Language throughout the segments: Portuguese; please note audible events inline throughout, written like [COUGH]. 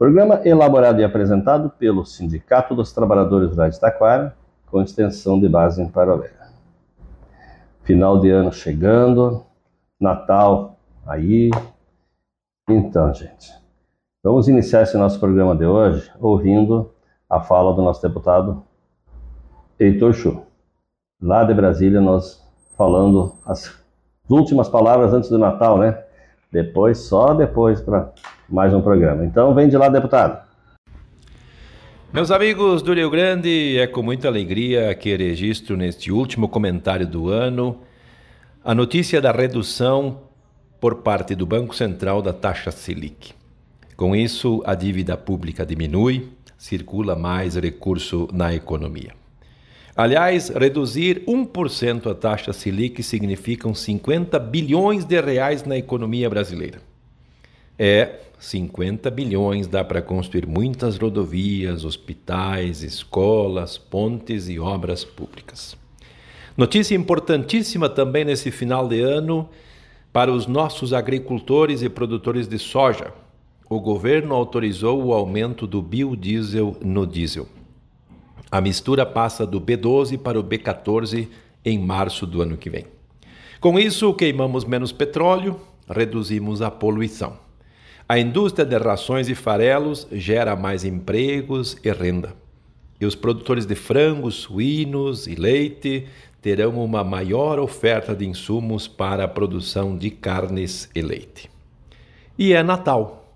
Programa elaborado e apresentado pelo Sindicato dos Trabalhadores Rurais de Taquara, com extensão de base em Parobé. Final de ano chegando, Natal aí. Então, gente, vamos iniciar esse nosso programa de hoje ouvindo a fala do nosso deputado Heitor Chu. Lá de Brasília, nós falando as últimas palavras antes do Natal, né? Depois, só depois para mais um programa. Então, vem de lá, deputado. Meus amigos do Rio Grande, é com muita alegria que registro neste último comentário do ano a notícia da redução por parte do Banco Central da taxa Selic. Com isso, a dívida pública diminui, circula mais recurso na economia. Aliás, reduzir 1% a taxa Selic significam 50 bilhões de reais na economia brasileira. É, 50 bilhões dá para construir muitas rodovias, hospitais, escolas, pontes e obras públicas. Notícia importantíssima também nesse final de ano para os nossos agricultores e produtores de soja. O governo autorizou o aumento do biodiesel no diesel. A mistura passa do B12 para o B14 em março do ano que vem. Com isso, queimamos menos petróleo, reduzimos a poluição. A indústria de rações e farelos gera mais empregos e renda. E os produtores de frangos, suínos e leite terão uma maior oferta de insumos para a produção de carnes e leite. E é Natal.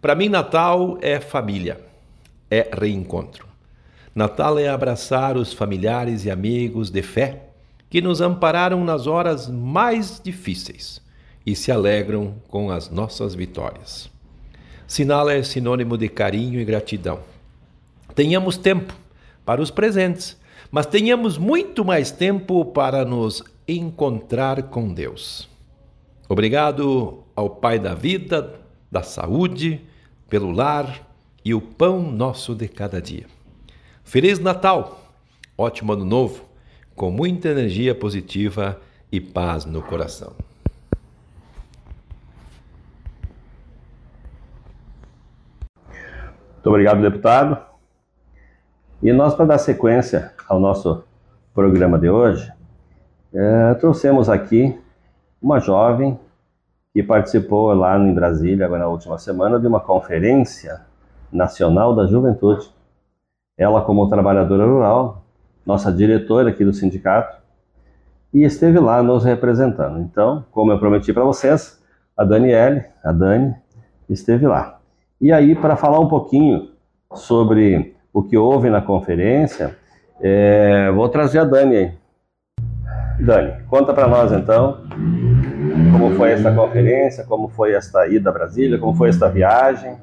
Para mim, Natal é família, é reencontro. Natal é abraçar os familiares e amigos de fé que nos ampararam nas horas mais difíceis e se alegram com as nossas vitórias. Sinal é sinônimo de carinho e gratidão. Tenhamos tempo para os presentes, mas tenhamos muito mais tempo para nos encontrar com Deus. Obrigado ao Pai da vida, da saúde, pelo lar e o pão nosso de cada dia. Feliz Natal, ótimo Ano Novo, com muita energia positiva e paz no coração. Muito obrigado, deputado. E nós, para dar sequência ao nosso programa de hoje, é, trouxemos aqui uma jovem que participou lá em Brasília, agora na última semana, de uma conferência Nacional da Juventude. Ela, como trabalhadora rural, nossa diretora aqui do sindicato, e esteve lá nos representando. Então, como eu prometi para vocês, a Daniele, a Dani, esteve lá. E aí, para falar um pouquinho sobre o que houve na conferência, é, vou trazer a Dani aí. Dani, conta para nós então como foi esta conferência, como foi esta ida a Brasília, como foi esta viagem.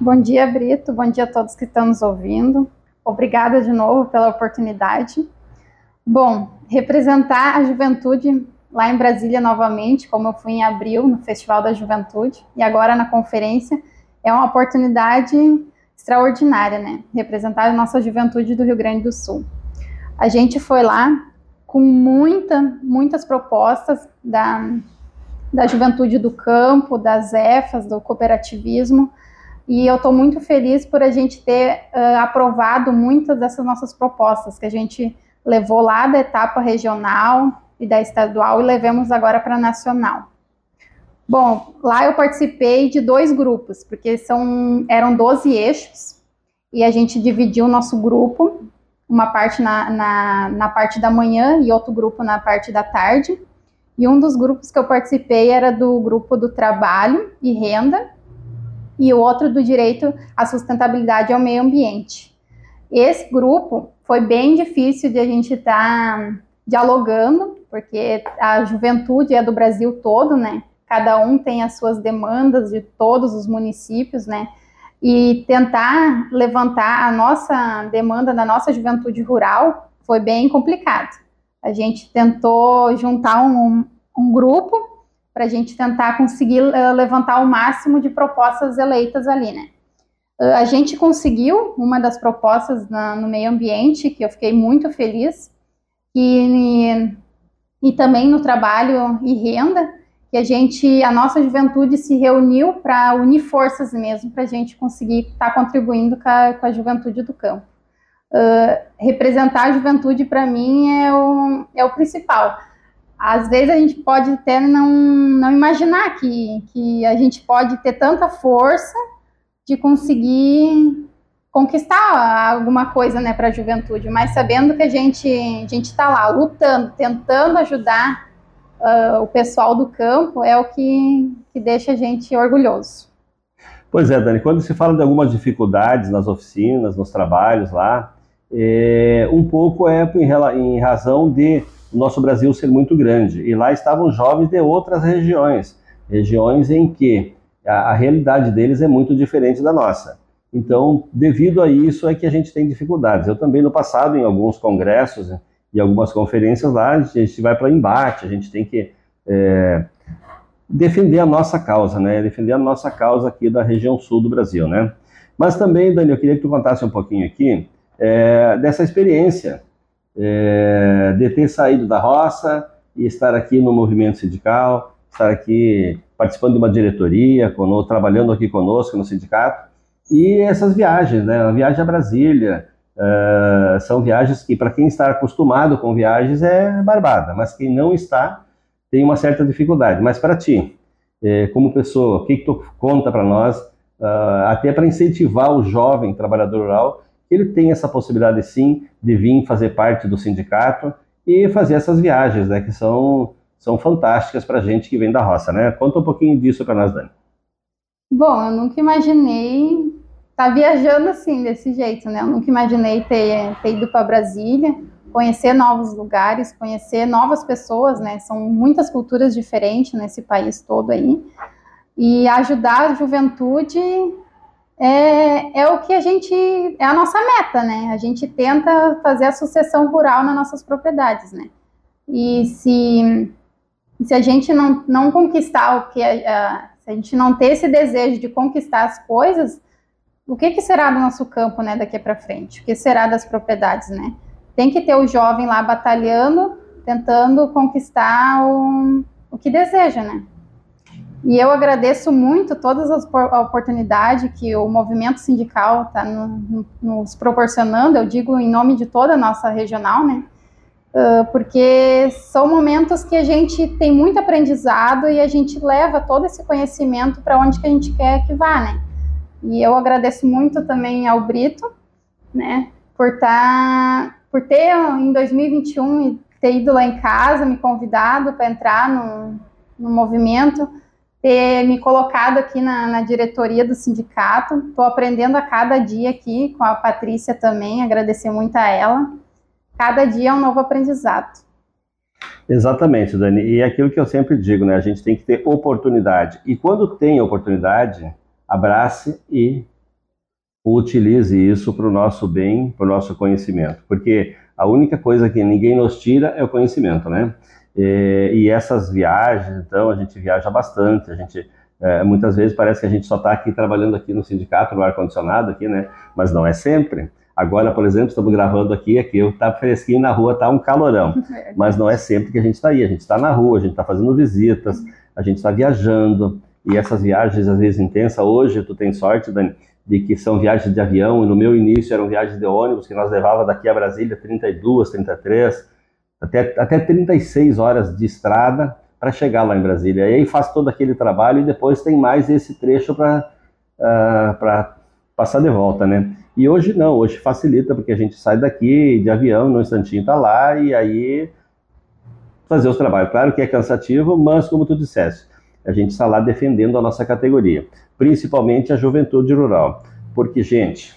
Bom dia, Brito. Bom dia a todos que estão nos ouvindo. Obrigada de novo pela oportunidade. Bom, representar a juventude lá em Brasília novamente, como eu fui em abril no Festival da Juventude e agora na conferência, é uma oportunidade extraordinária, né? Representar a nossa juventude do Rio Grande do Sul. A gente foi lá com muita, muitas propostas da, da juventude do campo, das EFAs, do cooperativismo, e eu estou muito feliz por a gente ter uh, aprovado muitas dessas nossas propostas que a gente levou lá da etapa regional e da estadual e levamos agora para nacional. Bom, lá eu participei de dois grupos, porque são, eram 12 eixos, e a gente dividiu o nosso grupo, uma parte na, na, na parte da manhã e outro grupo na parte da tarde. E um dos grupos que eu participei era do grupo do trabalho e renda, e o outro do direito à sustentabilidade ao meio ambiente. Esse grupo foi bem difícil de a gente estar tá dialogando, porque a juventude é do Brasil todo, né? Cada um tem as suas demandas de todos os municípios, né? E tentar levantar a nossa demanda da nossa juventude rural foi bem complicado. A gente tentou juntar um, um grupo para a gente tentar conseguir uh, levantar o máximo de propostas eleitas ali, né? Uh, a gente conseguiu uma das propostas na, no meio ambiente, que eu fiquei muito feliz, e, e também no trabalho e renda, que a gente, a nossa juventude se reuniu para unir forças mesmo, para a gente conseguir estar tá contribuindo com a, com a, juventude do campo. Uh, representar a juventude, para mim, é o, é o principal às vezes a gente pode até não, não imaginar que, que a gente pode ter tanta força de conseguir conquistar alguma coisa né, para a juventude, mas sabendo que a gente a gente está lá lutando, tentando ajudar uh, o pessoal do campo é o que, que deixa a gente orgulhoso. Pois é, Dani, quando se fala de algumas dificuldades nas oficinas, nos trabalhos lá, é, um pouco é em, em razão de o nosso Brasil ser muito grande. E lá estavam jovens de outras regiões, regiões em que a, a realidade deles é muito diferente da nossa. Então, devido a isso é que a gente tem dificuldades. Eu também no passado, em alguns congressos e algumas conferências lá, a gente vai para embate, a gente tem que é, defender a nossa causa, né? Defender a nossa causa aqui da região sul do Brasil, né? Mas também, Dani, eu queria que tu contasse um pouquinho aqui é, dessa experiência é, de ter saído da roça e estar aqui no movimento sindical, estar aqui participando de uma diretoria, trabalhando aqui conosco no sindicato, e essas viagens, né? A viagem a Brasília, uh, são viagens que, para quem está acostumado com viagens, é barbada, mas quem não está, tem uma certa dificuldade. Mas para ti, eh, como pessoa, o que, que tu conta para nós, uh, até para incentivar o jovem trabalhador rural ele tem essa possibilidade sim de vir fazer parte do sindicato e fazer essas viagens, né, que são, são fantásticas para gente que vem da roça, né? Conta um pouquinho disso para nós, Dani. Bom, eu nunca imaginei tá viajando assim, desse jeito, né? Eu nunca imaginei ter, ter ido para Brasília, conhecer novos lugares, conhecer novas pessoas, né? São muitas culturas diferentes nesse país todo aí. E ajudar a juventude é, é o que a gente. É a nossa meta, né? A gente tenta fazer a sucessão rural nas nossas propriedades, né? E se, se a gente não, não conquistar o que. A, se a gente não ter esse desejo de conquistar as coisas, o que, que será do nosso campo, né, daqui para frente? O que será das propriedades, né? Tem que ter o jovem lá batalhando, tentando conquistar o, o que deseja, né? E eu agradeço muito todas as oportunidades que o movimento sindical está no, nos proporcionando, eu digo em nome de toda a nossa regional, né? Uh, porque são momentos que a gente tem muito aprendizado e a gente leva todo esse conhecimento para onde que a gente quer que vá, né? E eu agradeço muito também ao Brito, né, por tá, por ter em 2021 ter ido lá em casa, me convidado para entrar no, no movimento, ter me colocado aqui na, na diretoria do sindicato. Estou aprendendo a cada dia aqui com a Patrícia também, agradecer muito a ela. Cada dia é um novo aprendizado. Exatamente, Dani. E é aquilo que eu sempre digo, né? A gente tem que ter oportunidade. E quando tem oportunidade, abrace e utilize isso para o nosso bem, para o nosso conhecimento. Porque a única coisa que ninguém nos tira é o conhecimento, né? E, e essas viagens, então, a gente viaja bastante, a gente é, muitas vezes parece que a gente só está aqui trabalhando aqui no sindicato, no ar-condicionado aqui, né? Mas não é sempre. Agora, por exemplo, estamos gravando aqui, aqui está fresquinho na rua, está um calorão. [LAUGHS] Mas não é sempre que a gente está aí. A gente está na rua, a gente está fazendo visitas, a gente está viajando. E essas viagens, às vezes intensas, hoje tu tem sorte, Dani, de que são viagens de avião, e no meu início eram viagens de ônibus, que nós levava daqui a Brasília 32, 33, até, até 36 horas de estrada para chegar lá em Brasília. E aí faz todo aquele trabalho e depois tem mais esse trecho para uh, ah, passar de volta, né? E hoje não, hoje facilita, porque a gente sai daqui de avião, no instantinho tá lá, e aí fazer os trabalhos. Claro que é cansativo, mas como tu disseste, a gente está lá defendendo a nossa categoria, principalmente a juventude rural. Porque, gente,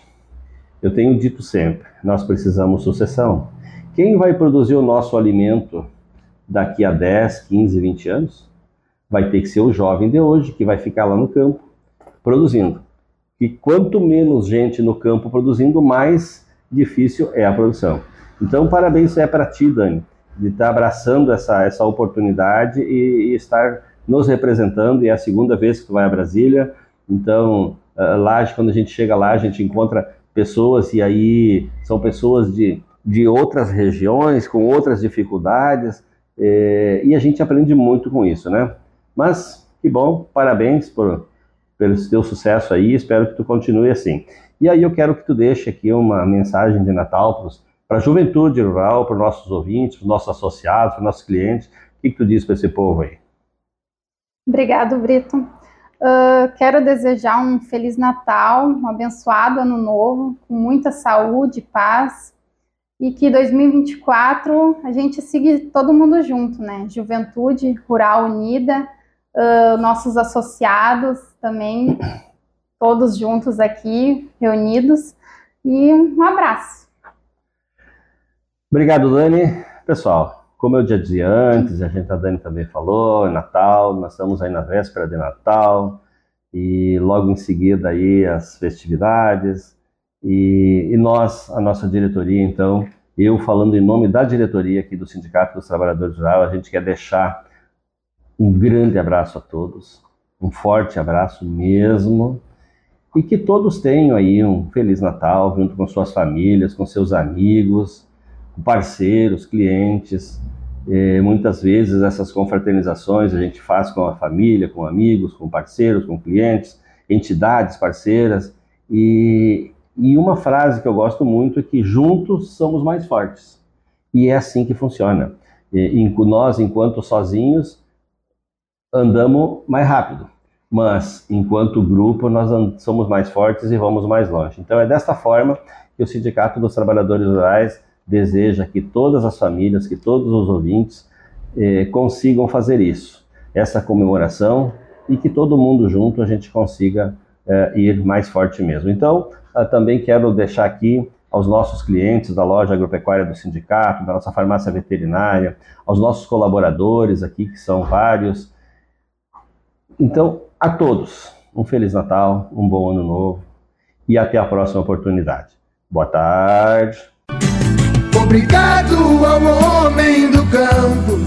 eu tenho dito sempre, nós precisamos sucessão. Quem vai produzir o nosso alimento daqui a 10, 15, 20 anos? Vai ter que ser o jovem de hoje, que vai ficar lá no campo produzindo. E quanto menos gente no campo produzindo, mais difícil é a produção. Então, parabéns é para ti, Dani, de estar abraçando essa, essa oportunidade e, e estar nos representando, e é a segunda vez que tu vai a Brasília, então uh, lá, quando a gente chega lá, a gente encontra pessoas, e aí são pessoas de, de outras regiões, com outras dificuldades, eh, e a gente aprende muito com isso, né? Mas, que bom, parabéns por, pelo teu sucesso aí, espero que tu continue assim. E aí eu quero que tu deixe aqui uma mensagem de Natal para a juventude rural, para os nossos ouvintes, para os nossos associados, para os nossos clientes. O que, que tu diz para esse povo aí? Obrigado, Brito. Uh, quero desejar um Feliz Natal, um abençoado Ano Novo, com muita saúde, paz, e que 2024 a gente siga todo mundo junto, né? Juventude Rural Unida, uh, nossos associados também, todos juntos aqui, reunidos, e um abraço. Obrigado, Dani. Pessoal, como eu já dizia antes, a gente, a Dani também falou, é Natal, nós estamos aí na véspera de Natal, e logo em seguida aí as festividades, e, e nós, a nossa diretoria, então, eu falando em nome da diretoria aqui do Sindicato dos Trabalhadores Rurais, a gente quer deixar um grande abraço a todos, um forte abraço mesmo, e que todos tenham aí um Feliz Natal junto com suas famílias, com seus amigos, parceiros, clientes, é, muitas vezes essas confraternizações a gente faz com a família, com amigos, com parceiros, com clientes, entidades parceiras. E, e uma frase que eu gosto muito é que juntos somos mais fortes. E é assim que funciona. E, nós, enquanto sozinhos, andamos mais rápido, mas enquanto grupo nós somos mais fortes e vamos mais longe. Então é desta forma que o Sindicato dos Trabalhadores Rurais deseja que todas as famílias, que todos os ouvintes eh, consigam fazer isso, essa comemoração e que todo mundo junto a gente consiga eh, ir mais forte mesmo. Então, ah, também quero deixar aqui aos nossos clientes da loja agropecuária do sindicato, da nossa farmácia veterinária, aos nossos colaboradores aqui, que são vários. Então, a todos, um Feliz Natal, um bom Ano Novo e até a próxima oportunidade. Boa tarde. Obrigado ao homem do campo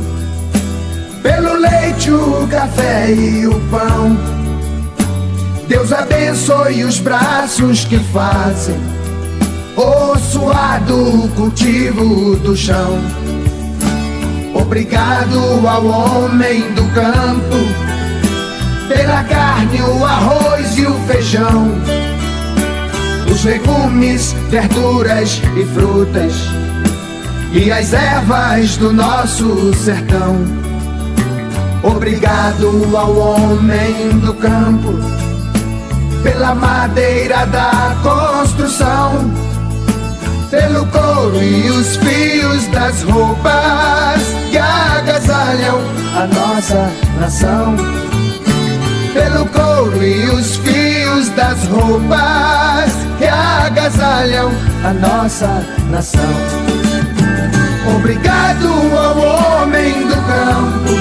pelo leite, o café e o pão. Deus abençoe os braços que fazem o suado cultivo do chão. Obrigado ao homem do campo pela carne, o arroz e o feijão, os legumes, verduras e frutas e as ervas do nosso sertão. Obrigado ao homem do campo pela madeira da construção, pelo couro e os fios das roupas que agasalham a nossa nação, pelo couro e os fios das roupas que agasalham a nossa nação. Obrigado ao homem do campo,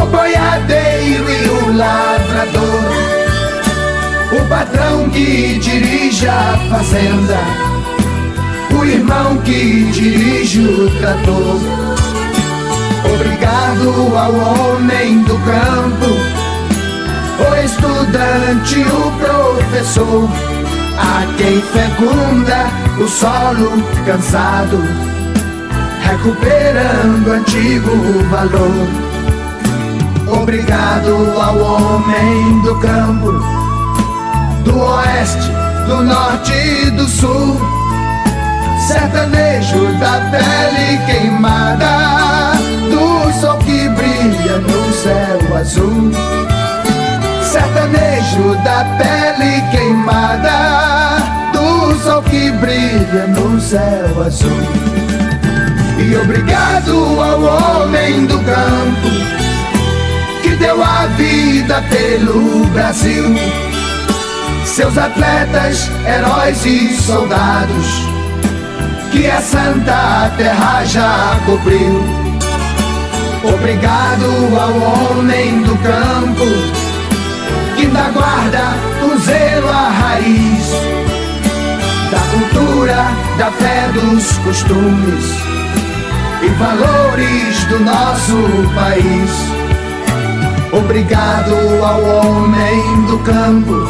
o boiadeiro e o lavrador, o patrão que dirige a fazenda, o irmão que dirige o trator. Obrigado ao homem do campo, o estudante, o professor, a quem fecunda o solo cansado recuperando antigo valor. Obrigado ao homem do campo, do oeste, do norte e do sul, sertanejo da pele queimada, do sol que brilha no céu azul. Sertanejo da pele queimada, do sol que brilha no céu azul. Obrigado ao homem do campo que deu a vida pelo Brasil. Seus atletas, heróis e soldados que a santa terra já cobriu. Obrigado ao homem do campo que da guarda o zelo a raiz da cultura, da fé dos costumes e valores do nosso país. Obrigado ao homem do campo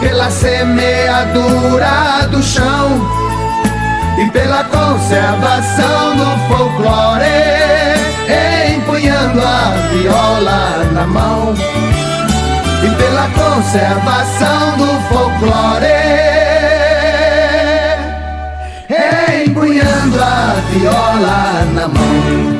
pela semeadura do chão e pela conservação do folclore, empunhando a viola na mão. E pela conservação do folclore viola na mão.